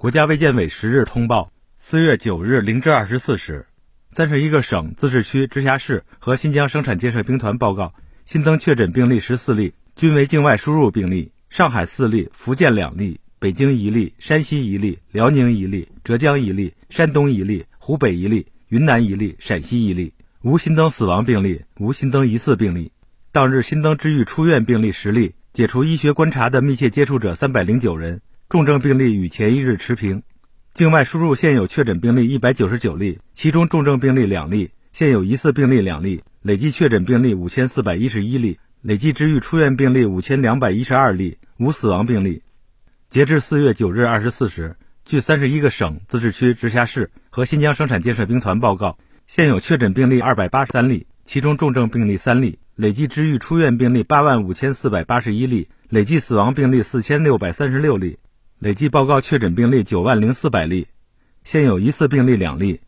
国家卫健委十日通报：四月九日零至二十四时，三十一个省、自治区、直辖市和新疆生产建设兵团报告新增确诊病例十四例，均为境外输入病例。上海四例，福建两例，北京一例，山西一例，辽宁一例，浙江一例，山东一例，湖北一例，云南一例，陕西一例。无新增死亡病例，无新增疑似病例。当日新增治愈出院病例十例，解除医学观察的密切接触者三百零九人，重症病例与前一日持平。境外输入现有确诊病例一百九十九例，其中重症病例两例，现有疑似病例两例，累计确诊病例五千四百一十一例，累计治愈出院病例五千两百一十二例，无死亡病例。截至四月九日二十四时，据三十一个省、自治区、直辖市和新疆生产建设兵团报告。现有确诊病例二百八十三例，其中重症病例三例，累计治愈出院病例八万五千四百八十一例，累计死亡病例四千六百三十六例，累计报告确诊病例九万零四百例，现有疑似病例两例，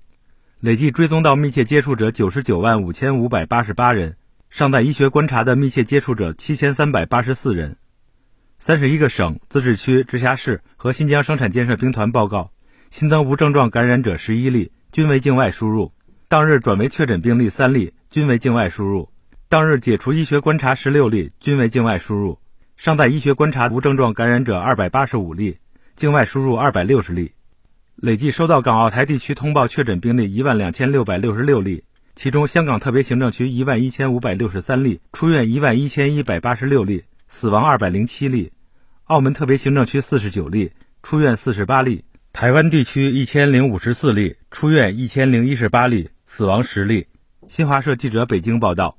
累计追踪到密切接触者九十九万五千五百八十八人，尚在医学观察的密切接触者七千三百八十四人。三十一个省、自治区、直辖市和新疆生产建设兵团报告新增无症状感染者十一例，均为境外输入。当日转为确诊病例三例，均为境外输入；当日解除医学观察十六例，均为境外输入；尚在医学观察无症状感染者二百八十五例，境外输入二百六十例。累计收到港澳台地区通报确诊病例一万两千六百六十六例，其中香港特别行政区一万一千五百六十三例，出院一万一千一百八十六例，死亡二百零七例；澳门特别行政区四十九例，出院四十八例；台湾地区一千零五十四例，出院一千零一十八例。死亡十例。新华社记者北京报道。